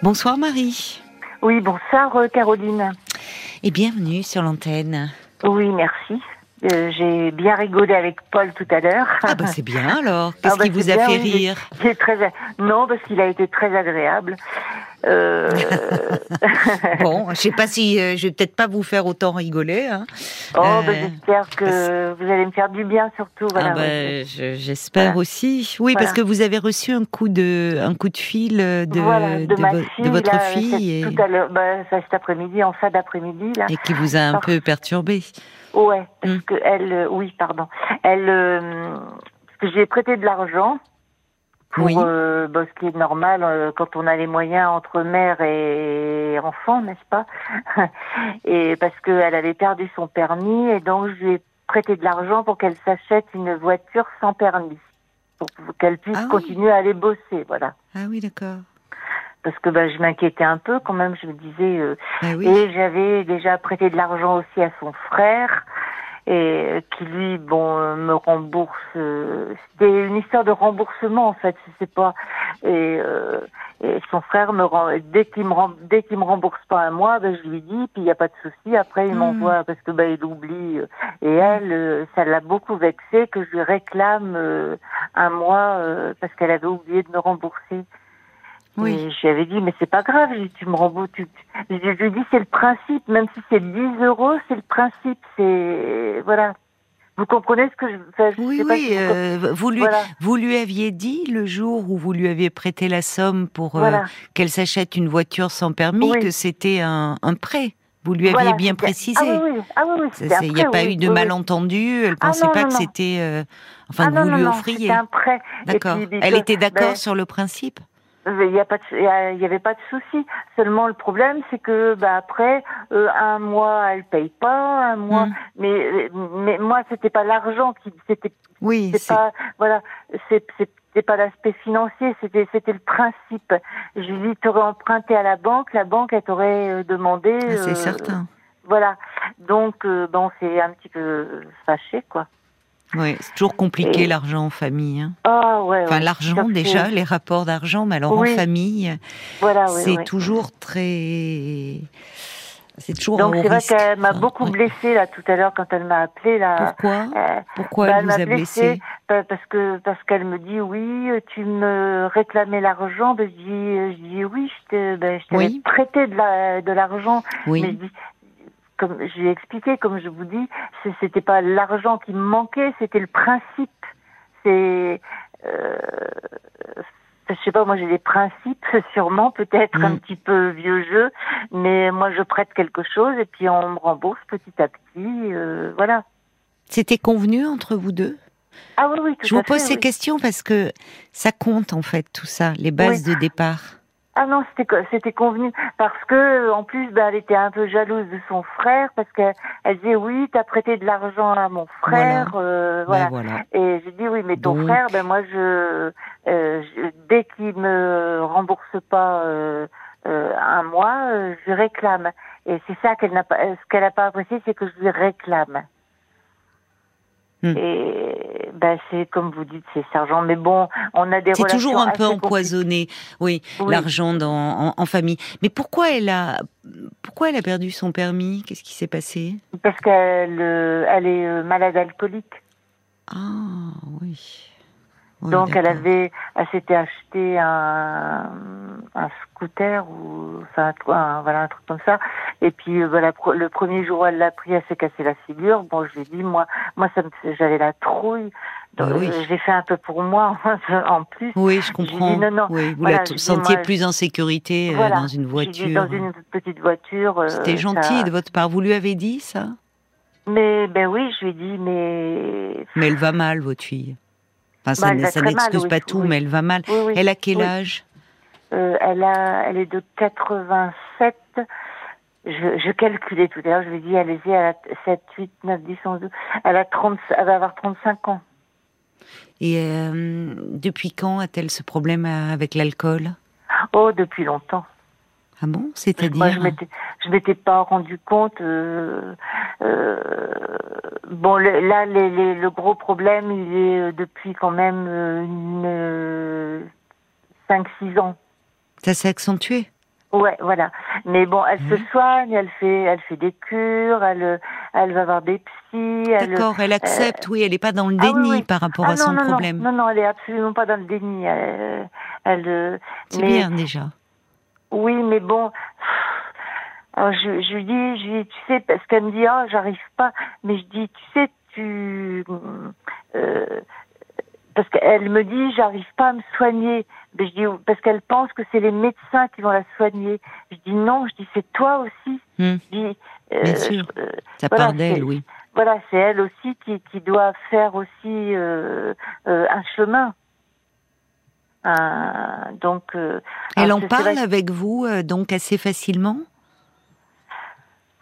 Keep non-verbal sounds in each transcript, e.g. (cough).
Bonsoir Marie. Oui, bonsoir euh, Caroline. Et bienvenue sur l'antenne. Oui, merci. Euh, J'ai bien rigolé avec Paul tout à l'heure. Ah bah c'est bien alors. Qu'est-ce Ah bah, qui vous a bien, fait rire très... Non, parce qu'il a été très agréable. Euh, (laughs) Bon, je sais pas si euh, je vais peut-être pas vous faire autant rigoler. Hein. Oh, Euh, bah, j'espère que vous allez me faire du bien surtout. Voilà, ah bah, je- j'espère Voilà. aussi. Oui, parce que vous avez reçu un coup de un coup de fil de de, vo- fille, de votre là, fille c'est et, tout à l'heure, bah, cet après-midi, en fin d'après-midi là. et qui vous a un Parce- peu perturbé. Ouais, parce Mm. que elle, euh, oui, pardon, elle, euh, parce que j'ai prêté de l'argent pour Oui. euh, bah, ce qui est normal quand on a les moyens entre mère et enfant, n'est-ce pas (laughs) Et parce qu'elle avait perdu son permis et donc je lui ai prêté de l'argent pour qu'elle s'achète une voiture sans permis, pour qu'elle puisse Ah oui. continuer à aller bosser, voilà. Ah oui, d'accord. Parce que bah, je m'inquiétais un peu quand même, je me disais. euh, Ah oui. et j'avais déjà prêté de l'argent aussi à son frère, et euh, qui lui, bon, euh, me rembourse. euh, C'était une histoire de remboursement en fait, je sais pas. Et, euh, et son frère me rend, dès qu'il me rem- dès qu'il me rembourse pas un mois, ben, je lui dis, puis il y a pas de souci. Après il Mm. m'envoie parce que ben il oublie. euh, Et elle, ça l'a beaucoup vexé que je lui réclame euh, un mois euh, parce qu'elle avait oublié de me rembourser. Oui. Et je lui avais dit, mais c'est pas grave, tu me rembourses. Tu... Je lui ai dit, c'est le principe, même si c'est 10 euros, c'est le principe, c'est. Voilà. Vous comprenez ce que je enfin, je Oui, sais pas oui. si vous- euh, vous, lui, Voilà. vous lui aviez dit le jour où vous lui aviez prêté la somme pour euh, qu'elle s'achète une voiture sans permis Oui. que c'était un, un prêt. Vous lui aviez Voilà, bien précisé. Ah oui, ah oui, Il n'y a pas eu de malentendu. Elle Ah pensait non, pas non, que c'était, euh, enfin, Ah que vous non, lui offriez. D'accord. Elle était d'accord ben, sur le principe. Il y a pas de, il y avait pas de souci. Seulement le problème, c'est que bah après euh, un mois elle paye pas, un mois. Mm. Mais mais moi c'était pas l'argent qui c'était Oui, c'est pas voilà c'est c'était pas l'aspect financier c'était c'était le principe je lui dis t'aurais emprunté à la banque la banque elle t'aurait euh, demandé ah, c'est euh, certain. voilà donc euh, bon c'est un petit peu fâché quoi Oui, c'est toujours compliqué Et- l'argent en famille. hein. ah ouais, Enfin, ouais. l'argent déjà, les rapports d'argent, mais alors Oui. en famille, voilà oui, c'est oui. toujours très. C'est toujours donc c'est vrai qu'elle m'a beaucoup oui. blessée là tout à l'heure quand elle m'a appelé là Pourquoi? Euh, Pourquoi bah, elle vous a blessé Pa- parce que parce qu'elle me dit oui euh, tu me réclamais l'argent ben je dis euh, je dis oui je ben, je t'avais Oui. prêté de la de l'argent mais je Oui. dis comme je lui ai expliqué comme je vous dis ce- c'était pas l'argent qui me manquait c'était le principe c'est euh, je sais pas moi j'ai des principes (laughs) sûrement peut-être un Mm. petit peu vieux jeu mais moi je prête quelque chose et puis on me rembourse petit à petit euh, voilà C'était convenu entre vous deux? Ah oui oui tout Je vous pose fait, ces oui. questions parce que ça compte en fait tout ça, les bases de départ. Ah non, c'était co- c'était convenu parce que en plus, ben, elle était un peu jalouse de son frère parce qu'elle elle disait oui, t'as prêté de l'argent à mon frère, euh, Ben voilà. voilà. Et j'ai dit oui, mais ton Donc- frère, ben moi je, euh, je- dès qu'il me rembourse pas euh, euh, un mois, euh, je réclame. Et c'est ça qu'elle n'a pas, euh, ce qu'elle n'a pas apprécié, c'est que je lui réclame. Hmm. Et ben c'est comme vous dites, c'est sergent. Mais bon, on a des C'est relations toujours un peu empoisonné, oui, Oui. l'argent en, en famille. Mais pourquoi elle a pourquoi elle a perdu son permis? Qu'est-ce qui s'est passé? Parce qu'elle euh, elle est euh, malade alcoolique. Ah oui. Oui, Donc elle avait, elle s'était acheté un, un scooter ou enfin un, voilà un truc comme ça. Et puis euh, voilà pro- le premier jour où elle l'a pris, elle s'est cassé la figure. Bon, je lui ai dit moi, moi ça j'avais la trouille. Donc, Bah oui. euh, J'ai fait un peu pour moi (laughs) en plus. Oui, je comprends. dit non, non. Oui, vous Voilà, la sentiez moi, plus en sécurité euh, Voilà. dans une J'ai dit, voiture. dans une petite voiture. euh, C'était ça- gentil de votre part. Vous lui avez dit ça? Mais ben oui, je lui ai dit mais. Mais elle va mal, votre fille. Enfin, ça Bah, ça n'excuse oui, pas tout, oui. mais elle va mal. Elle a quel âge? Euh, elle a, elle est de 87. Je, je calculais tout à l'heure, je lui ai dit, allez-y, elle a 7, 8, 9, 10, 11, 12. Elle a 30, elle va avoir 35 ans. Et euh, depuis quand a-t-elle ce problème euh, avec l'alcool? Oh, depuis longtemps. Ah bon? Moi, je C'est-à-dire? m'étais, je m'étais pas rendu compte. euh, euh, bon, le- là, les- les- le gros problème, il est euh, depuis quand même euh, une, 5-6 ans. Ça s'est accentué? Ouais, voilà. Mais bon, elle se soigne, elle fait, elle fait des cures, elle, elle va voir des psys. D'accord, elle, accepte, oui, elle n'est pas dans le ah déni par rapport ah à son problème. Non, non, elle est absolument pas dans le déni. Elle, elle c'est bien déjà. Oui, mais bon, alors je, je lui dis, je lui dis, tu sais, parce qu'elle me dit, ah, oh, j'arrive pas, mais je dis, tu sais, tu, euh, parce qu'elle me dit, j'arrive pas à me soigner. Mais je dis, parce qu'elle pense que c'est les médecins qui vont la soigner. Je dis non, je dis, c'est toi aussi. Hmm. Je dis, euh, Bien sûr. Euh, Ça part d'elle, oui. Voilà, c'est elle aussi qui, qui doit faire aussi euh, euh un chemin. Donc. elle en parle avec vous donc assez facilement?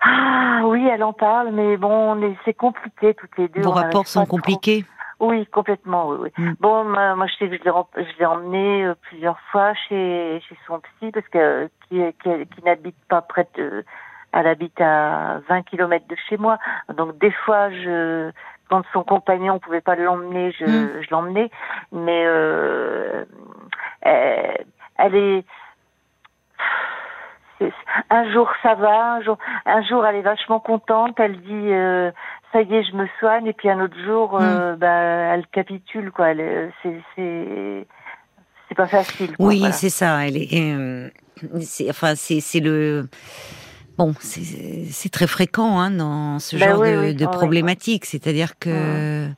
Ah oui, elle en parle, mais bon, c'est compliqué toutes les deux. Vos rapports sont compliqués? Oui, complètement, oui. oui. Mm. Bon, moi, je sais que je l'ai emmené euh, plusieurs fois chez, chez son psy parce que qui, qui, n'habite pas près de, elle habite à 20 km de chez moi. Donc des fois, je, quand son compagnon pouvait pas l'emmener, je, mm. je l'emmenais. Mais euh, elle, elle est un jour ça va, un jour, un jour elle est vachement contente, elle dit euh, ça y est je me soigne et puis un autre jour euh, hmm. bah, elle capitule quoi. C'est pas facile. oui c'est ça. Elle est, euh, enfin c'est le Bon, c'est très fréquent hein, dans ce ben genre de, de problématique, c'est-à-dire que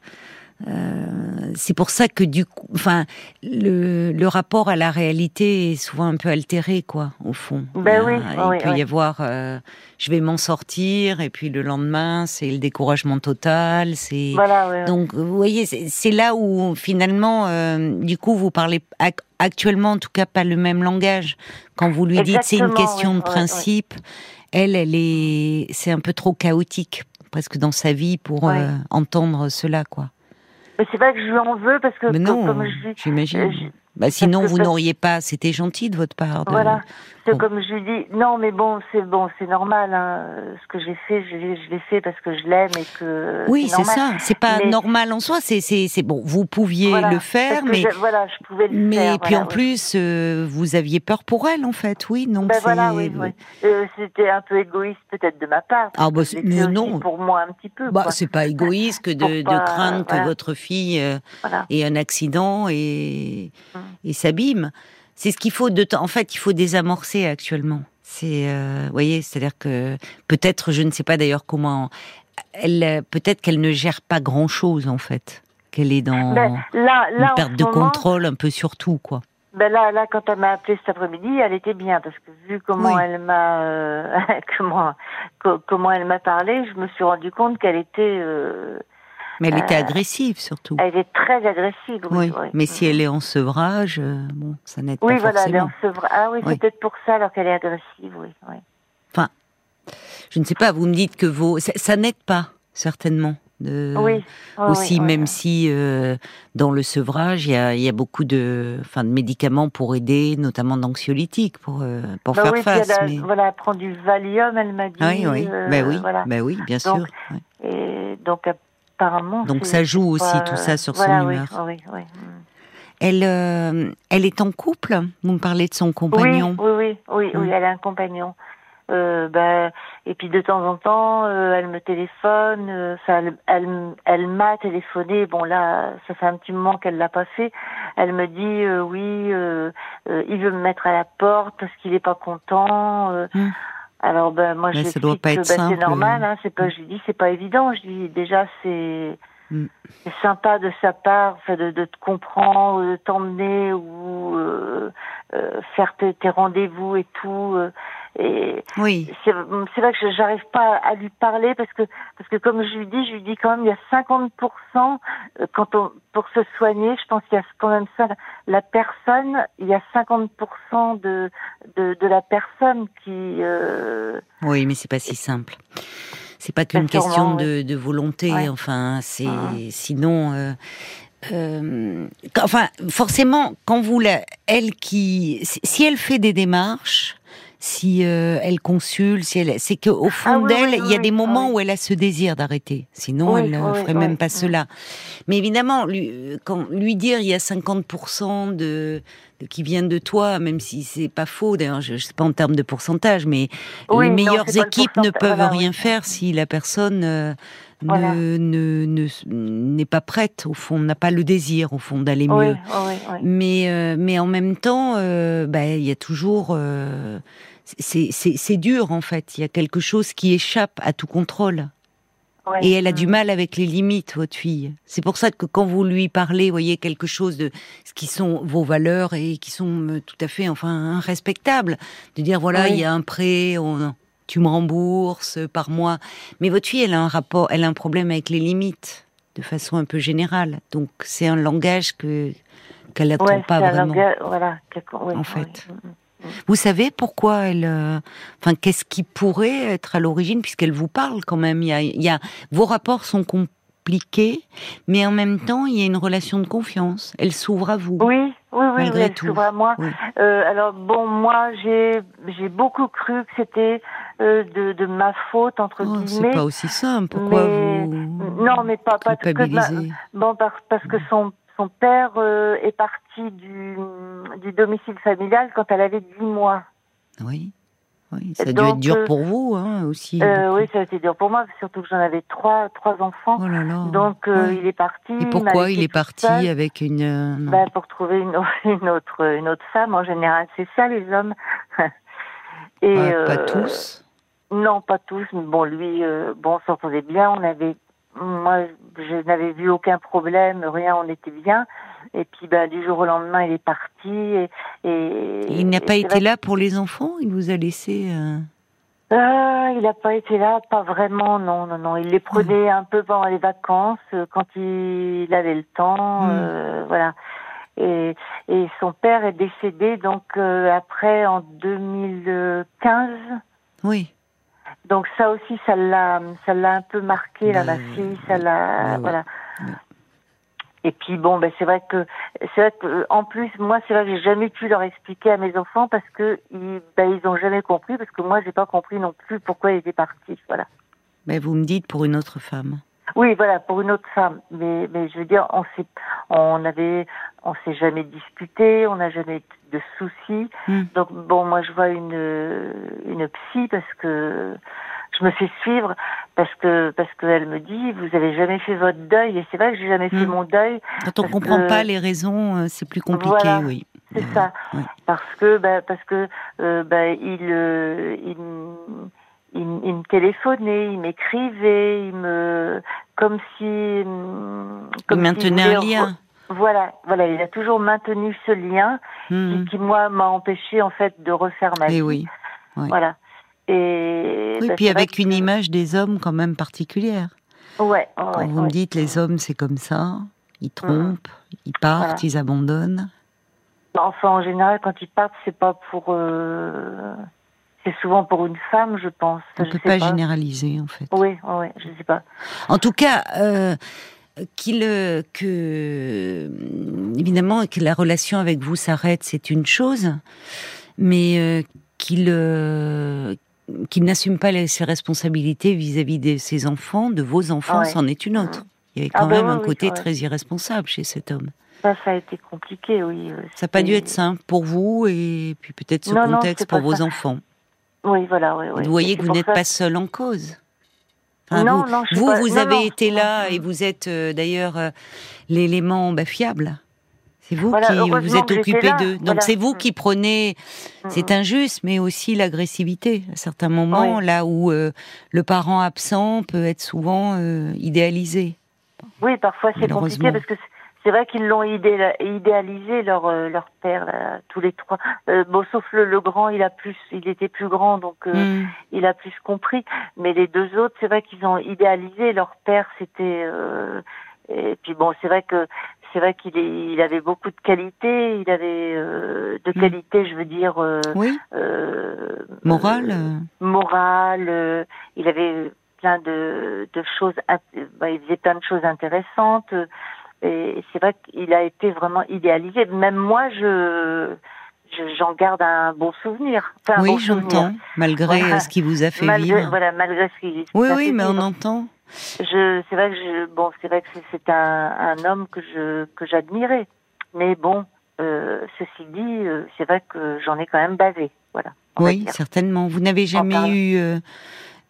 euh, c'est pour ça que du coup, enfin, le, le, rapport à la réalité est souvent un peu altéré, quoi, au fond. Ben oui, il peut y avoir, euh, je vais m'en sortir, et puis le lendemain, c'est le découragement total. C'est voilà, donc, vous voyez, c'est là où finalement, euh, du coup, vous parlez actuellement, en tout cas, pas le même langage. Quand vous lui dites c'est une question de principe, elle, elle est, c'est un peu trop chaotique presque dans sa vie pour entendre cela, quoi. Mais c'est pas que je lui en veux parce que mais non, comme j'imagine. Euh, bah, sinon, vous n'auriez pas. C'était gentil de votre part. Voilà. Comme je lui dis, non, mais bon, c'est bon, c'est normal. Hein. Ce que j'ai fait, je, l'ai fait parce que je l'aime et que. Oui, c'est ça. C'est pas normal en soi. C'est c'est bon. Vous pouviez le faire, mais voilà, je pouvais le mais, faire. Mais puis en plus, euh, vous aviez peur pour elle, en fait. Oui, non. Ben voilà, oui, oui. Euh, C'était un peu égoïste peut-être de ma part. Ah bah mais non. Pour moi un petit peu. Bah c'est pas égoïste que (laughs) de, de craindre que votre fille euh, ait un accident et. Hum et s'abîme. C'est ce qu'il faut de En fait, il faut désamorcer actuellement. C'est, euh, voyez, c'est-à-dire que peut-être, je ne sais pas d'ailleurs comment. Elle, peut-être qu'elle ne gère pas grand-chose en fait. Qu'elle est dans ben, une perte de contrôle un peu sur tout, quoi. Ben là, là, quand elle m'a appelé cet après-midi, elle était bien parce que vu comment elle m'a, euh, (laughs) comment, comment elle m'a parlé, je me suis rendu compte qu'elle était. Euh, mais elle était euh, agressive surtout. Elle est très agressive, oui. Mais si elle est en sevrage, euh, bon, ça n'aide oui, pas voilà, forcément. Elle est en sevrage. Ah oui, c'est peut-être pour ça alors qu'elle est agressive, oui, Enfin, je ne sais pas, vous me dites que vos... Ça, n'aide pas, certainement. De... Oui, aussi, même si euh, dans le sevrage, il y a, y a, beaucoup de, enfin, de médicaments pour aider, notamment d'anxiolytiques, pour, pour bah faire face. Elle mais... Voilà, elle prend du Valium, elle m'a dit. Oui, oui, ben oui, voilà. ben oui, bien donc, sûr. Et donc, donc ça joue aussi tout ça sur son humeur. Oui, oui, Elle, euh, elle est en couple? Vous me parlez de son compagnon Oui, oui, oui, oui, elle a un compagnon. Euh, bah, et puis de temps en temps, euh, elle me téléphone, elle, elle, elle m'a téléphoné. Bon là, ça fait un petit moment qu'elle l'a pas fait. Elle me dit oui, il veut me mettre à la porte parce qu'il est pas content. Mm. Alors ben moi je ça doit pas être ben, c'est normal, hein, c'est pas, je dis c'est pas évident. Je dis déjà c'est mm. c'est sympa de sa part, fait, de, de te comprendre, de t'emmener ou euh, euh, faire tes, tes rendez-vous et tout. Euh, et oui. c'est vrai que j'arrive pas à lui parler parce que parce que comme je lui dis, je lui dis quand même il y a 50 euh, quand on pour se soigner, je pense qu'il y a quand même ça la personne, il y a 50 de, de de la personne qui euh... Oui, mais c'est pas si simple. C'est pas qu'une question de, de volonté, enfin, c'est sinon euh, euh, enfin, forcément, quand vous la, elle qui, si elle fait des démarches, si euh, elle consulte, si elle, c'est qu'au fond ah d'elle, il y a des moments où elle a ce désir d'arrêter. Sinon, elle ne ferait même pas cela. Mais évidemment, lui, quand lui dire il y a 50% de, de, qui viennent de toi, même si c'est pas faux. D'ailleurs, je, ne sais pas en termes de pourcentage, mais les meilleures équipes ne peuvent rien faire si la personne euh, ne n'est pas prête au fond, n'a pas le désir au fond d'aller mieux. mais euh, mais en même temps, euh, bah, il y a toujours euh, c'est dur en fait. Il y a quelque chose qui échappe à tout contrôle. Et elle a du mm. mal avec les limites, votre fille. C'est pour ça que quand vous lui parlez, voyez quelque chose de ce qui sont vos valeurs et qui sont tout à fait, enfin, respectables, de dire voilà, il y a un prêt, on, tu me rembourses par mois. Mais votre fille, elle a un rapport, elle a un problème avec les limites, de façon un peu générale. Donc c'est un langage que qu'elle n'attend pas vraiment. voilà, en fait. Mm, mm, mm. Vous savez pourquoi elle, euh, enfin, qu'est-ce qui pourrait être à l'origine, puisqu'elle vous parle quand même. Il y, a, il y a, vos rapports sont compliqués, mais en même temps, il y a une relation de confiance. Elle s'ouvre à vous. Oui, oui, oui, elle s'ouvre à moi. Euh, alors bon, moi, j'ai j'ai beaucoup cru que c'était euh, de, de, ma faute entre oh, guillemets. C'est pas aussi simple. Pourquoi vous Non, mais pas pas tout que bon parce, parce que son son père euh, est parti du du domicile familial quand elle avait 10 mois. Oui. Oui, ça a dû être dur euh, pour vous hein, aussi. Euh, oui, ça a été dur pour moi, surtout que j'en avais trois, trois enfants. Oh là là. Donc il est parti. Et pourquoi il est parti avec une ben, Pour trouver une, (laughs) une, autre, une autre femme. En général, c'est ça les hommes. (laughs) Et, pas tous. Non, pas tous. Mais bon, lui, euh, bon, on s'entendait bien. On avait, moi, je n'avais vu aucun problème, rien, on était bien. Et puis, ben, du jour au lendemain, il est parti. Et, il n'a pas été là pour les enfants? Il vous a laissé euh... euh il n'a pas été là, pas vraiment, non, non, non. Il les prenait un peu pendant les vacances, euh, quand il avait le temps, hmm. euh, voilà. Et, et, son père est décédé donc après en 2015. Oui. Donc ça aussi, ça l'a, ça l'a un peu marqué là, ma fille, ça l'a, voilà. Et puis bon, ben c'est vrai que c'est vrai que en plus moi c'est vrai que j'ai jamais pu leur expliquer à mes enfants parce que ils, ben ils ont jamais compris parce que moi j'ai pas compris non plus pourquoi ils étaient partis, voilà. Mais vous me dites pour une autre femme. Oui, voilà, pour une autre femme. Mais, mais je veux dire, on s'est, on avait, on s'est jamais disputé, on n'a jamais de soucis. Hmm. Donc bon, moi je vois une, une psy parce que je me fais suivre parce que parce qu'elle me dit vous avez jamais fait votre deuil et c'est vrai que j'ai jamais fait hmm. mon deuil. Quand on comprend pas les raisons, euh, c'est plus compliqué, oui. C'est ça, parce que bah, parce que euh, bah, il, euh, il il, me téléphonait, il m'écrivait, il me comme si comme il maintenait un lien. Voilà, voilà, il a toujours maintenu ce lien qui, hmm. qui, moi m'a empêché en fait de refaire ma Et vie. oui. Voilà. Et oui, bah, puis avec une image des hommes quand même particulière. Ouais. Quand vous me dites les hommes c'est comme ça, ils trompent, ils partent, ils abandonnent. Enfin en général quand ils partent c'est pas pour euh, c'est souvent pour une femme, je pense. On ne peut pas, généraliser, en fait. Oui, oui, je ne sais pas. En tout cas, euh, qu'il, euh, que, évidemment, que la relation avec vous s'arrête, c'est une chose, mais euh, qu'il, qu'il n'assume pas ses responsabilités vis-à-vis de ses enfants, de vos enfants, c'en est une autre. Il y avait ah quand bah même un côté très irresponsable chez cet homme. Ça, ça a été compliqué, oui. Ça n'a pas dû être simple pour vous et puis peut-être ce contexte pour vos enfants. Oui, voilà. Oui, Vous voyez que vous n'êtes pas seul en cause. non, vous, non, vous, vous avez été là et vous êtes euh, d'ailleurs euh, l'élément bah, fiable. C'est vous qui vous êtes occupé d'eux. Donc c'est vous qui prenez, c'est injuste, mais aussi l'agressivité à certains moments, là où euh, le parent absent peut être souvent idéalisé. Oui, parfois c'est compliqué parce que c'est vrai qu'ils l'ont idéalisé leur euh, leur père tous les trois. Euh, bon, sauf le, le, grand, il a plus, il était plus grand, donc euh, hmm. il a plus compris. Mais les deux autres, c'est vrai qu'ils ont idéalisé leur père. C'était et puis bon, c'est vrai que c'est vrai qu'il il avait beaucoup de qualités. Il avait de hmm. qualités, je veux dire. oui. morale. morale. il avait plein de, de choses. Bah, il faisait plein de choses intéressantes. Et c'est vrai qu'il a été vraiment idéalisé. Même moi, je j'en garde un bon souvenir. oui, j'entends, malgré ce qui vous a fait malgré, vivre. Voilà, malgré ce qui. Oui, oui, mais on entend. Je, c'est vrai que je, bon, c'est vrai que c'est un, un homme que je que j'admirais, mais bon, euh, ceci dit, euh, c'est vrai que j'en ai quand même bavé, voilà. Oui, certainement. Vous n'avez jamais eu euh,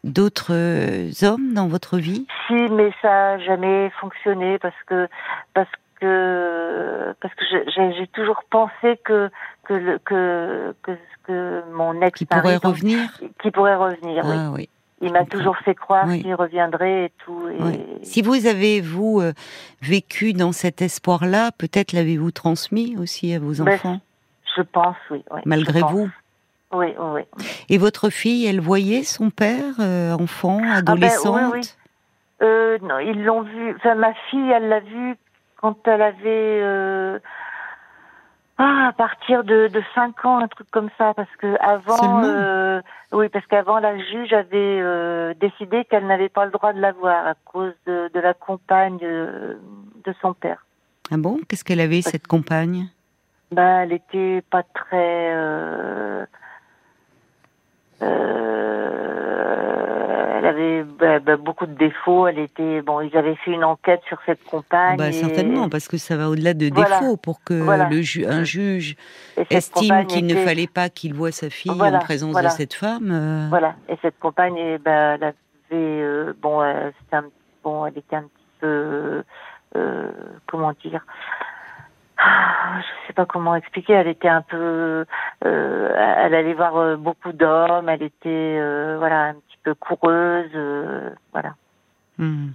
d'autres hommes dans votre vie? Si, mais ça n'a jamais fonctionné parce que parce que parce que j'ai toujours pensé que que le, que, que, que mon ex qui pourrait revenir? qui pourrait revenir ah, oui. Il m'a toujours fait croire qu'il reviendrait et tout. Et... Si vous avez, vous, euh, vécu dans cet espoir-là, peut-être l'avez-vous transmis aussi à vos ben, enfants? Je pense, oui. Malgré vous? Oui, oui. Et votre fille, elle voyait son père, euh, enfant, adolescente ah ben, oui, euh, Non, ils l'ont vu. Enfin, ma fille, elle l'a vu quand elle avait ah, à partir de, de 5 ans, un truc comme ça, parce que avant, euh, oui, parce qu'avant la juge avait euh, décidé qu'elle n'avait pas le droit de la voir à cause de, de la compagne de, de son père. Ah bon? Qu'est-ce qu'elle avait cette compagne? Ben, elle était pas très. Euh, elle avait bah, bah, beaucoup de défauts. Elle était bon. Ils avaient fait une enquête sur cette compagne. Bah, Certainement, parce que ça va au-delà de défauts pour que le un juge estime qu'il ne fallait pas qu'il voie sa fille en présence de cette femme. Euh. Voilà. Et cette compagne, eh ben, elle avait euh, bon, euh, un, bon, elle était un petit peu comment dire. Ah, je sais pas comment expliquer. Elle était un peu, elle allait voir beaucoup d'hommes. Elle était, voilà, coureuse, euh, voilà. Hmm.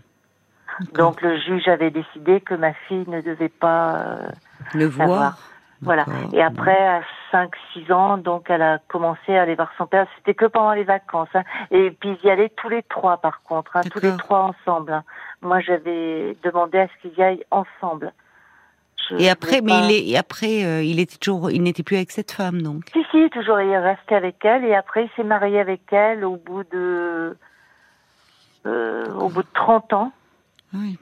Donc le juge avait décidé que ma fille ne devait pas euh, le voir. Voilà. Et après, à 5-6 ans, donc elle a commencé à aller voir son père. C'était que pendant les vacances. Hein. Et puis ils y allaient tous les trois, par contre, hein, tous les trois ensemble. Hein. Moi, j'avais demandé à ce qu'ils y aillent ensemble et après, mais il est, après, euh, il était toujours, il n'était plus avec cette femme, donc. Si, si, toujours, il est resté avec elle, et après, il s'est marié avec elle au bout de, euh, au bout de 30 ans. Oui,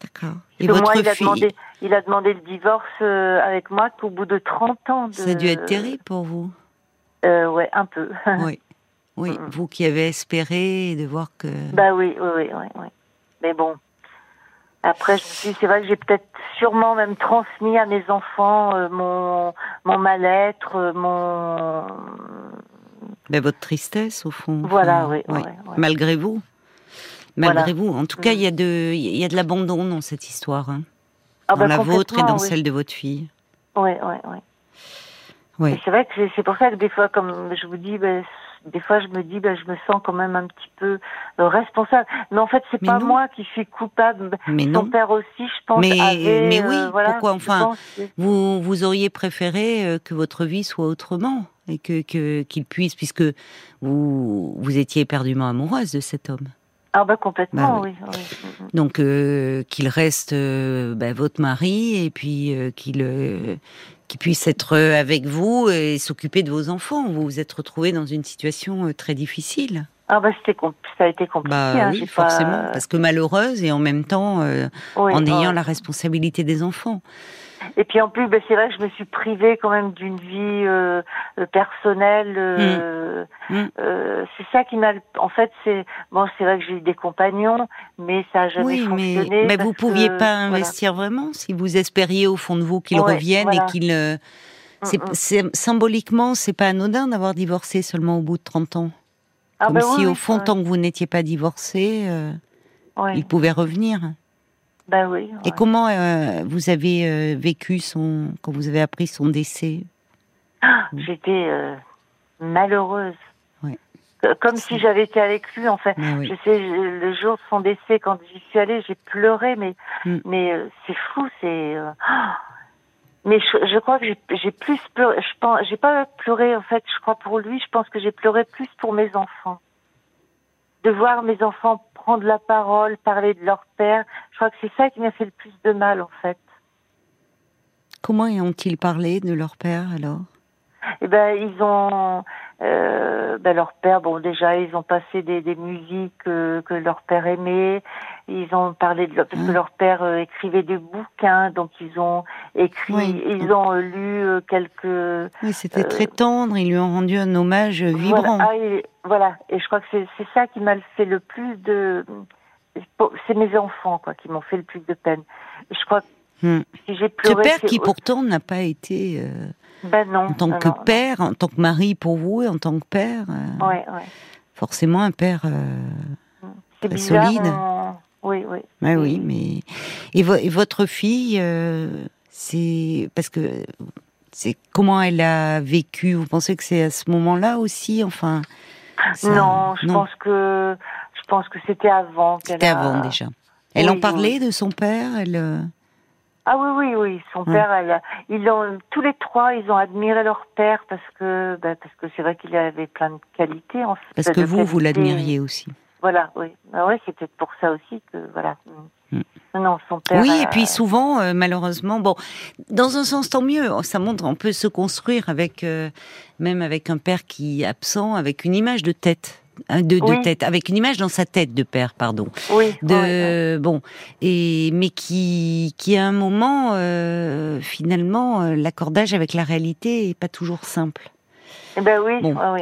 d'accord. Et votre moi, il a demandé, il a demandé le divorce euh, avec moi qu'au bout de 30 ans. De... Ça a dû être terrible pour vous. Euh, ouais, un peu. (laughs) oui, oui, mm. vous qui avez espéré de voir que. Bah oui, oui, oui, oui. oui. Mais bon, après, je me suis c'est vrai que j'ai peut-être sûrement même transmis à mes enfants euh, mon, mon mal-être, euh, mon. Mais votre tristesse, au fond. Voilà, oui, Malgré vous. Malgré vous. En tout cas, il y a de, il y a de l'abandon dans cette histoire. Hein. Ah, dans bah, la vôtre et dans celle de votre fille. Oui, oui, oui. Ouais. C'est vrai que c'est pour ça que des fois, comme je vous dis, ben, des fois je me dis ben, je me sens quand même un petit peu euh, responsable. Mais en fait c'est pas moi qui suis coupable. Mais son père aussi je pense mais mais oui euh, pourquoi enfin vous vous auriez préféré euh, que votre vie soit autrement et que qu'il puisse puisque vous vous étiez éperdument amoureuse de cet homme. Ah bah complètement, bah oui. Donc qu'il reste bah, votre mari et puis qu'il qui puisse être euh, avec vous et s'occuper de vos enfants. Vous vous êtes retrouvé dans une situation euh, très difficile. Ah bah c'était ça a été compliqué. Bah, hein, oui, forcément, parce que malheureuse et en même temps euh, en ayant la responsabilité des enfants. Et puis en plus, ben, c'est vrai que je me suis privée quand même d'une vie euh, euh personnelle. Euh, mm. Mm. euh, c'est ça qui m'a. En fait, c'est bon, c'est vrai que j'ai eu des compagnons, mais ça n'a jamais oui, fonctionné. Mais, mais vous pouviez pas investir vraiment si vous espériez au fond de vous qu'ils reviennent et qu'ils. Mm, symboliquement, c'est pas anodin d'avoir divorcé seulement au bout de 30 ans. Ah Comme ben si au fond, tant que vous n'étiez pas divorcé, il pouvait revenir. Ben oui. Et comment euh, vous avez euh, vécu son quand vous avez appris son décès? Ah, J'étais euh, malheureuse. Comme si j'avais été avec lui, en fait. Je sais, le jour de son décès, quand j'y suis allée, j'ai pleuré, mais mm. mais c'est fou, c'est. mais je, je, crois que j'ai plus pleuré. Je pense, j'ai pas pleuré en fait. Je crois pour lui. Je pense que j'ai pleuré plus pour mes enfants de voir mes enfants prendre la parole, parler de leur père. Je crois que c'est ça qui m'a fait le plus de mal, en fait. Comment ont-ils parlé de leur père alors? Eh ben, ils ont, euh, ben, leur père, bon déjà ils ont passé des, des musiques que leur père aimait, ils ont parlé de parce que ah. leur père euh, écrivait des bouquins, donc ils ont écrit, ils ont euh, lu euh, quelques. Oui, c'était très tendre. Ils lui ont rendu un hommage vibrant. Voilà, ah, et, voilà. et je crois que c'est ça qui m'a fait le plus de. C'est mes enfants quoi qui m'ont fait le plus de peine. Je crois que hmm. si j'ai pleuré. Ce père qui pourtant n'a pas été. Ben non, en tant que père, en tant que mari pour vous et en tant que père. ouais, ouais. Forcément un père. C'est bizarre, solide. Oui, oui. oui, mais et, votre fille, euh, c'est parce que c'est comment elle a vécu? Vous pensez que c'est à ce moment-là aussi, enfin Non, je pense que pense que c'était avant. C'était avant déjà. Elle en parlait de son père. Elle. Euh ah oui, oui, oui. Son père, elle, ils ont tous les trois, ils ont admiré leur père parce que, ben, parce que c'est vrai qu'il avait plein de qualités. En fait, parce que vous, vous l'admiriez aussi. Voilà, oui. Ah ouais, c'est peut-être pour ça aussi que voilà. Mm. Non, son père. Oui, et puis souvent, euh, malheureusement, bon, dans un sens tant mieux. Ça montre, on peut se construire avec, euh, même avec un père qui est absent, avec une image de tête. De, de tête, avec une image dans sa tête de père, pardon. Oui. De bon, et mais qui, qui à un moment, euh, finalement, l'accordage avec la réalité est pas toujours simple. Eh ben oui,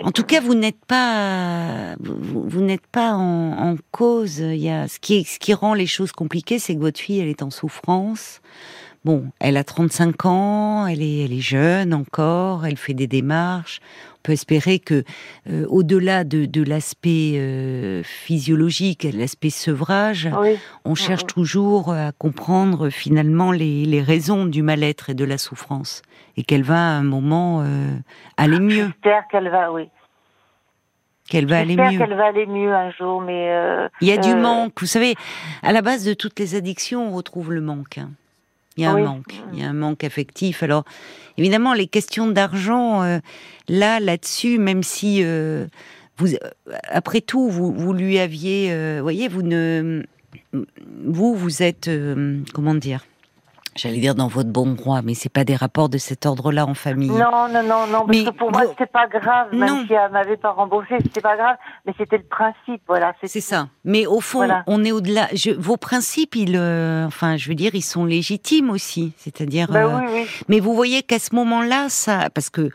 En tout cas, vous n'êtes pas, vous, n'êtes pas en, cause. Il y a ce qui, ce qui rend les choses compliquées, c'est que votre fille, elle est en souffrance. Bon, elle a 35 ans, elle est, elle est jeune encore, elle fait des démarches peut espérer que, euh, au-delà de, de l'aspect euh, physiologique, l'aspect sevrage, on cherche toujours à comprendre finalement les, les raisons du mal-être et de la souffrance, et qu'elle va à un moment euh, aller mieux. J'espère qu'elle va, oui. Qu'elle va aller mieux. qu'elle va aller mieux un jour, mais. Il y a du manque. Vous savez, à la base de toutes les addictions, on retrouve le manque. Hein. Il y a un manque. Il y a un manque affectif. Alors, évidemment, les questions d'argent, euh, là, là-dessus, même si euh, vous, euh, après tout, vous, vous lui aviez, voyez, vous ne, vous, vous êtes, comment dire, j'allais dire dans votre bon droit, mais c'est pas des rapports de cet ordre-là en famille. Non, non, non, non, parce que pour moi c'était pas grave, même si elle m'avait pas remboursé, c'était pas grave, mais c'était le principe, voilà. C'est ça. Mais au fond, on est au-delà. vos principes, ils, euh, enfin, je veux dire, ils sont légitimes aussi, c'est-à-dire. Ben euh, oui, oui. Mais vous voyez qu'à ce moment-là, ça, parce que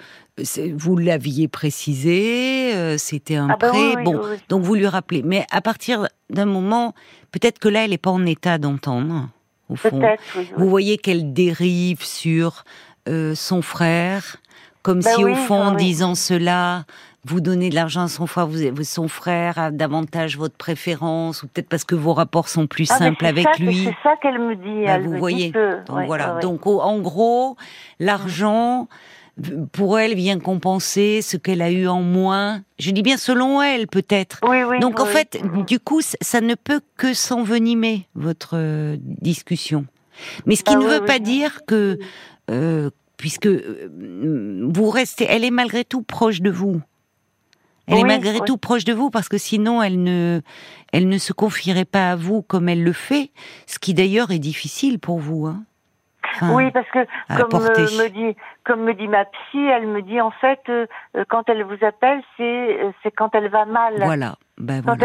vous l'aviez précisé, euh, c'était un ah ben prêt, bon, donc vous lui rappelez. Mais à partir d'un moment, peut-être que là, elle n'est pas en état d'entendre au fond. Vous voyez qu'elle dérive sur euh, son frère, comme ben si au fond, en disant cela, vous donnez de l'argent à son frère, vous, son frère a davantage votre préférence, ou peut-être parce que vos rapports sont plus ah, simples avec lui. C'est ça qu'elle me dit. Ben, vous voyez. Donc voilà. Donc en gros, l'argent pour elle vient compenser ce qu'elle a eu en moins. Je dis bien selon elle, peut-être. Donc en fait, du coup, ça ne peut que s'envenimer votre euh, discussion. Mais ce qui bah ne veut pas dire que, euh, puisque euh, vous restez, elle est malgré tout proche de vous. Elle est malgré tout proche de vous parce que sinon elle ne, elle ne se confierait pas à vous comme elle le fait, ce qui d'ailleurs est difficile pour vous. Hein oui, parce que comme me, dit comme me dit ma psy, elle me dit en fait euh, euh, quand elle vous appelle, c'est euh, c'est quand elle va mal. Voilà. Ben parce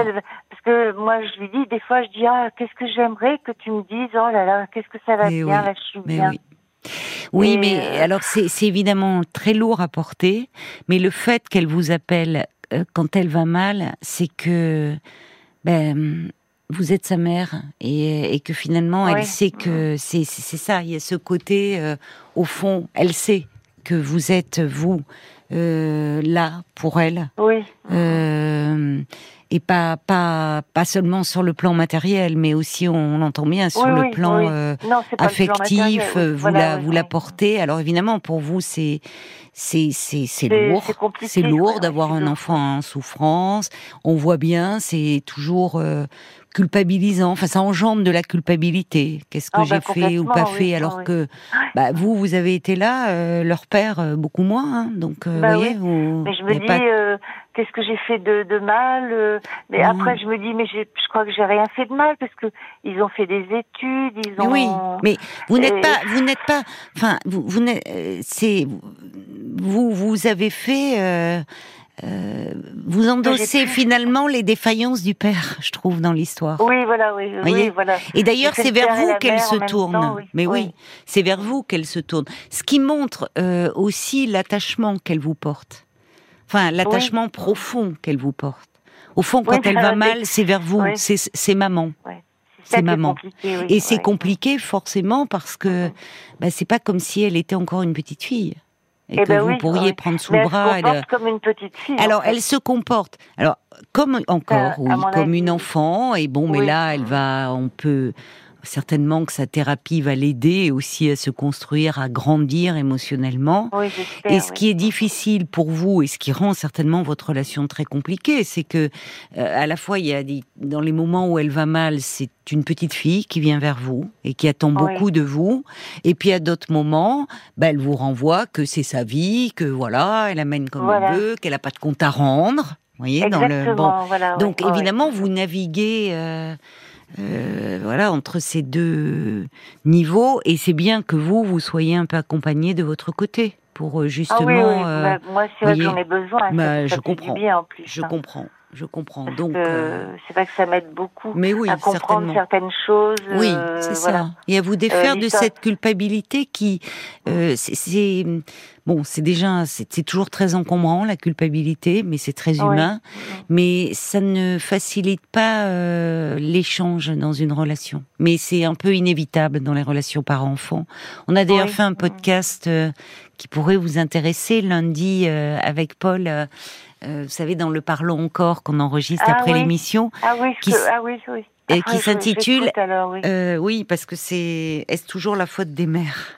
que moi je lui dis des fois je dis ah qu'est-ce que j'aimerais que tu me dises? Oh là là qu'est-ce que ça va bien là je suis bien. Oui. Oui, mais alors c'est évidemment très lourd à porter, mais le fait qu'elle vous appelle quand elle va mal, c'est que ben vous êtes sa mère et, que finalement elle sait que c'est ça, il y a ce côté euh, au fond, elle sait que vous êtes vous euh, là pour elle. Oui. Euh, et pas pas pas seulement sur le plan matériel, mais aussi on, l'entend bien sur le plan affectif. vous la vous la portez. Alors évidemment pour vous c'est c'est c'est lourd, c'est lourd d'avoir un enfant en souffrance. On voit bien, c'est toujours culpabilisant. Enfin, ça engendre de la culpabilité. Qu'est-ce que ah, j'ai bah, fait ou pas fait Alors que bah, vous, vous avez été là, euh, leur père euh, beaucoup moins. Hein. donc, euh, bah voyez, vous, Mais je me dis, qu'est-ce que j'ai fait de, de mal Mais mmh. après, je me dis, mais je crois que j'ai rien fait de mal parce que ils ont fait des études, ils ont. Oui, mais vous n'êtes pas, vous n'êtes pas. Enfin, vous, vous n'êtes. C'est vous, vous avez fait. Euh, vous endossez finalement les défaillances du père, je trouve, dans l'histoire. Oui, voilà, oui, oui voilà. Et d'ailleurs, c'est vers vous qu'elle se tourne. Mais oui, c'est vers vous qu'elle se tourne. Ce qui montre euh, aussi l'attachement qu'elle vous porte. Enfin, l'attachement profond qu'elle vous porte. Au fond, quand elle va mal, c'est vers vous, c'est maman. C'est maman. Et c'est compliqué forcément parce que bah, c'est pas comme si elle était encore une petite fille et eh que ben vous pourriez prendre sous le bras. Elle se comporte comme une petite fille. Alors, elle se comporte. Alors, comme encore, oui, comme une enfant. Et bon, mais là, elle va, on peut, certainement que sa thérapie va l'aider aussi à se construire, à grandir émotionnellement. et ce qui est difficile pour vous et ce qui rend certainement votre relation très compliquée, c'est que euh, à la fois il y a des, dans les moments où elle va mal, c'est une petite fille qui vient vers vous et qui attend beaucoup de vous. Et puis à d'autres moments, bah, elle vous renvoie que c'est sa vie, que voilà, elle amène comme elle veut, qu'elle n'a pas de compte à rendre. Vous voyez, dans le bon. Donc évidemment, vous naviguez. Euh, euh, voilà, entre ces deux niveaux. Et c'est bien que vous, vous soyez un peu accompagné de votre côté pour euh, justement. Ah oui, oui. moi, c'est vrai que j'en ai besoin. Bah, je comprends. Bien, en plus, je hein. comprends. Je comprends. Donc, c'est vrai que ça m'aide beaucoup mais oui, à comprendre certaines choses. Oui, c'est ça. Et à vous défaire de cette culpabilité qui, c'est Bon, c'est déjà, c'est toujours très encombrant la culpabilité, mais c'est très humain. Mais ça ne facilite pas euh, l'échange dans une relation. Mais c'est un peu inévitable dans les relations parents-enfants. On a d'ailleurs fait un podcast euh, qui pourrait vous intéresser lundi euh, avec Paul. Vous savez, dans le Parlons encore qu'on enregistre ah après l'émission. Ah oui, qui, ah oui, oui. Et qui s'intitule. Oui. oui, parce que c'est est-ce toujours la faute des mères?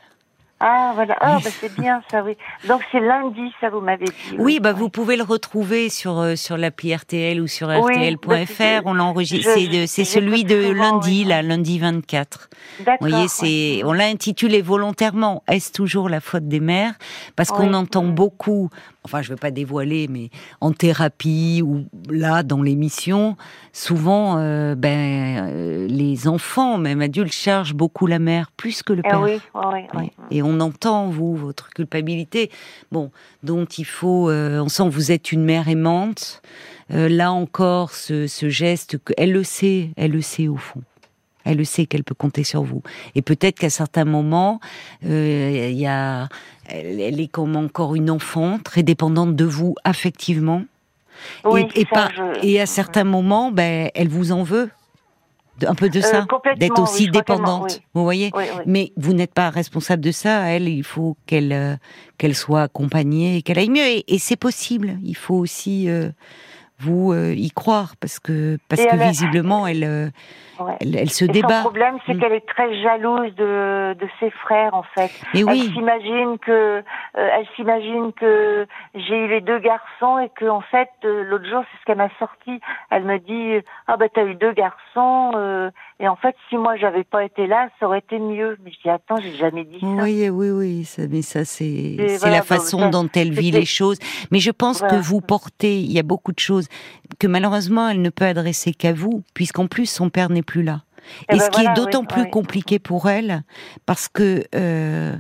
Ah voilà, ah bah, c'est bien ça, oui. Donc c'est lundi, ça vous m'avez dit. Oui, bah vous pouvez le retrouver sur euh, sur l'appli RTL ou sur rtl.fr. Bah, on l'enregistre. C'est celui de lundi, là, lundi 24. Vous voyez, c'est on l'a intitulé volontairement. Est-ce toujours la faute des mères? Parce qu'on entend beaucoup enfin je ne veux pas dévoiler, mais en thérapie ou là dans l'émission, souvent euh, ben, euh, les enfants, même adultes, chargent beaucoup la mère plus que le eh père. oui, oui, oui, Et on entend vous votre culpabilité, bon, dont il faut, euh, on sent que vous êtes une mère aimante. là encore, ce, ce geste, elle le sait, elle le sait au fond elle le sait qu'elle peut compter sur vous. Et peut-être qu'à certains moments, euh, il y a, elle, est comme encore une enfant, très dépendante de vous affectivement. Oui, et, pas, et à certains moments, ben, elle vous en veut. Un peu de euh, ça, d'être aussi dépendante, vous voyez. Mais vous n'êtes pas responsable de ça. Elle, il faut qu'elle euh, qu'elle soit accompagnée, qu'elle aille mieux. Et, c'est possible. Il faut aussi vous y croire parce que parce que visiblement elle elle, se débat. Le problème, c'est mm. qu'elle est très jalouse de, de ses frères, en fait. Mais elle s'imagine que, euh, elle s'imagine que j'ai eu les deux garçons et que, en fait, euh, l'autre jour, c'est ce qu'elle m'a sorti. Elle me dit, ah ben t'as eu deux garçons euh, et en fait, si moi j'avais pas été là, ça aurait été mieux. Mais je dis, attends, j'ai jamais dit ça. Oui, oui, oui. Ça, mais ça, c'est, c'est la façon dont elle vit les choses. Mais je pense que vous portez, il y a beaucoup de choses que malheureusement elle ne peut adresser qu'à vous, puisqu'en plus son père n'est plus là. Eh Et, ce ben qui est d'autant plus compliqué pour elle, parce que euh,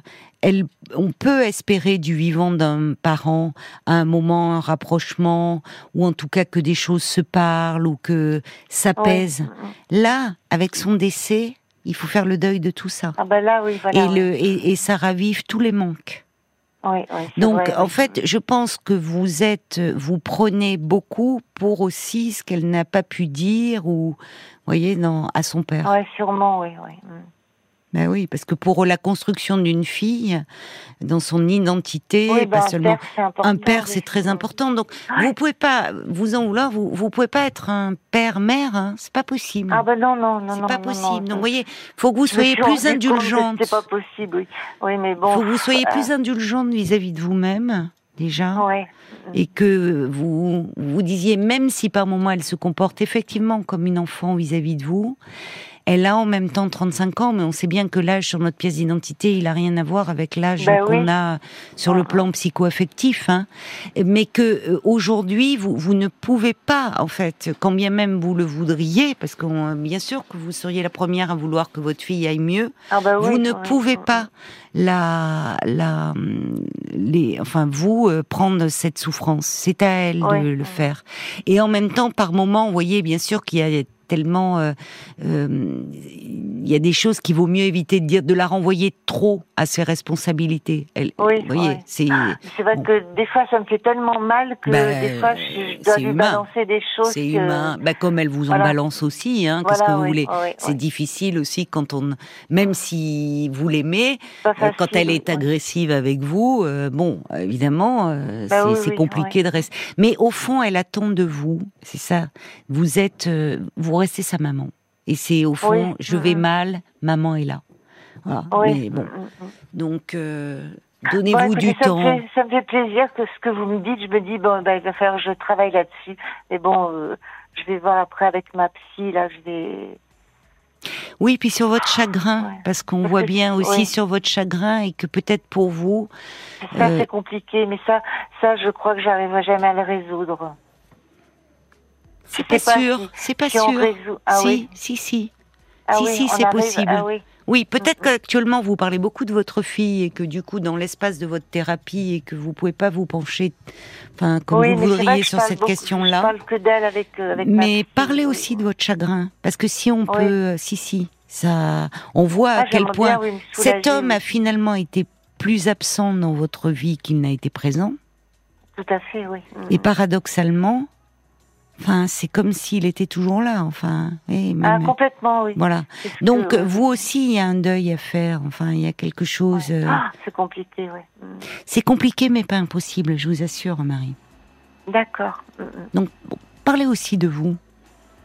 elle, on peut espérer du vivant d'un parent à un moment, un rapprochement, ou en tout cas que des choses se parlent ou que ça pèse. Là, avec son décès, il faut faire le deuil de tout ça. Ah ben là, oui, voilà, et, le, et, et ça ravive tous les manques. Donc, en fait, je pense que vous êtes, vous prenez beaucoup pour aussi ce qu'elle n'a pas pu dire ou, voyez, non, à son père. Oui, sûrement, oui, oui. Ben oui, parce que pour la construction d'une fille, dans son identité, pas ben, seulement un père, c'est très important. Donc vous pouvez pas vous en vouloir, vous vous pouvez pas être un père mère, hein, c'est pas possible. Ah ben non non non c'est pas possible. Donc vous voyez, faut que vous soyez plus indulgente. C'est pas possible, oui. Oui, mais bon. Faut que vous soyez plus indulgente vis-à-vis de vous-même déjà. Oui. Et que vous vous disiez même si par moment elle se comporte effectivement comme une enfant vis-à-vis -vis de vous, Elle a en même temps 35 ans, mais on sait bien que l'âge sur notre pièce d'identité, il a rien à voir avec l'âge Ben qu'on oui. a sur le plan psycho-affectif. Hein. Mais que euh, aujourd'hui, vous, vous ne pouvez pas, en fait, quand bien même vous le voudriez, parce que euh, bien sûr que vous seriez la première à vouloir que votre fille aille mieux, Ah bah oui, vous ne pouvez pas la, la, les, enfin vous euh, prendre cette souffrance. C'est à elle Oui. de le faire. Et en même temps, par moment, vous voyez bien sûr qu'il y a tellement, euh, euh, il y a des choses qu'il vaut mieux éviter de dire, de la renvoyer trop à ses responsabilités. Elle, Oui, vous voyez, ouais. c'est C'est vrai Bon. que des fois, ça me fait tellement mal que Ben, des fois, je, je dois lui humain. balancer des choses. c'est que- humain. Bah, comme elle vous en Voilà. balance aussi, hein. Qu'est-ce Voilà, que vous oui, voulez oui, C'est difficile aussi quand on, même si vous l'aimez, Euh, quand elle est agressive avec vous, euh, bon, évidemment, euh, Bah c'est compliqué de rester. Mais au fond, elle attend de vous, c'est ça. Vous êtes, euh, vous restez sa maman. Et c'est au fond, Oui, je vais mhm. mal, maman est là. Voilà. Oui. Mais bon, Mm, mm, mm. donc euh, donnez-vous du ça temps. Me fait, ça me fait plaisir que ce que vous me dites, je me dis, bon, ben, il va falloir que je travaille là-dessus. Mais bon, euh, je vais voir après avec ma psy, là, je vais. Oui, puis sur votre chagrin, Ouais. parce qu'on voit bien aussi oui. sur votre chagrin et que peut-être pour vous, Ça, Euh, c'est compliqué, mais ça, ça, je crois que j'arriverai jamais à le résoudre. C'est pas sûr, si- c'est pas si sûr. résout- Ah si, oui. si, si. Ah si, oui, si, c'est possible. Ah oui. Oui, peut-être Mhm. qu'actuellement vous parlez beaucoup de votre fille et que du coup dans l'espace de votre thérapie et que vous pouvez pas vous pencher, enfin comme oui, vous voudriez sur cette question-là. avec, euh, avec Mais parlez aussi de votre chagrin, parce que si on Oui. peut, euh, si si, ça, on voit Ah, à quel point bien, cet homme a finalement été plus absent dans votre vie qu'il n'a été présent. Tout à fait, oui. Mm. Et paradoxalement, enfin, c'est comme s'il était toujours là. Enfin, Ah, complètement, oui. voilà. Donc que- vous aussi, il y a un deuil à faire. Enfin, il y a quelque chose. Ouais. euh, Ah, c'est compliqué, oui. Mm. C'est compliqué, mais pas impossible, je vous assure, Marie. D'accord. Mm, mm. Donc, bon, parlez aussi de vous.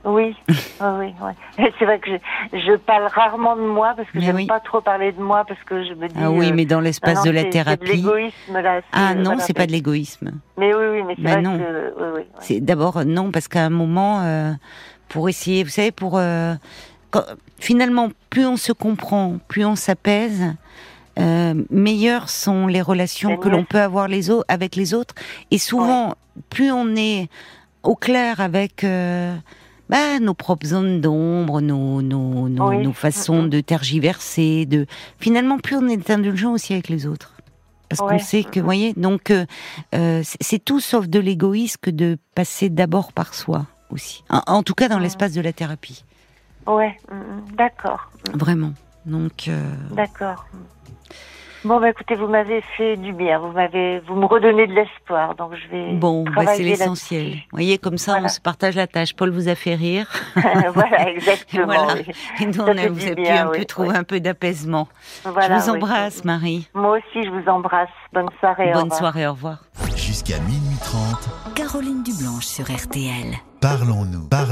(laughs) Oui, oui, oui. (laughs) C'est vrai que je, je parle rarement de moi parce que j'aime oui. pas trop parler de moi parce que je me dis. Ah oui, euh, mais dans l'espace de la c'est- C'est de thérapie. l'égoïsme là. Ah c'est- non, c'est pas de l'égoïsme. Mais oui, oui, mais c'est vrai non. que. Oui, oui. C'est d'abord non, parce qu'à un moment, euh, pour essayer, vous savez, pour euh, quand- finalement, plus on se comprend, plus on s'apaise. Euh, meilleures sont les relations que l'on peut avoir les autres avec les autres et souvent plus on est au clair avec euh, bah, nos propres zones d'ombre, nos, nos, nos, Oui. nos façons de tergiverser, de finalement plus on est indulgent aussi avec les autres. Parce qu'on sait que, vous voyez, donc euh, euh, c'est tout sauf de l'égoïsme que de passer d'abord par soi aussi. En, en tout cas dans l'espace de la thérapie, Ouais, mm, mm, d'accord, vraiment. Donc euh, d'accord. Bon, bah écoutez, vous m'avez fait du bien. Vous m'avez, vous me redonnez de l'espoir, donc je vais. bon, bah, c'est travailler l'essentiel. Vous voyez, comme ça Voilà. on se partage la tâche. Paul vous a fait rire. (laughs) voilà, (laughs) exactement. Voilà. oui. Et nous, Ça on a, vous avez pu un peu oui, trouver oui. un peu d'apaisement. Voilà, je vous oui. embrasse, Marie. Moi aussi, je vous embrasse. Bonne soirée. au Bonne revoir. soirée, au revoir. Jusqu'à minuit 30, Caroline Dublanche sur RTL. parlons-nous. Parlons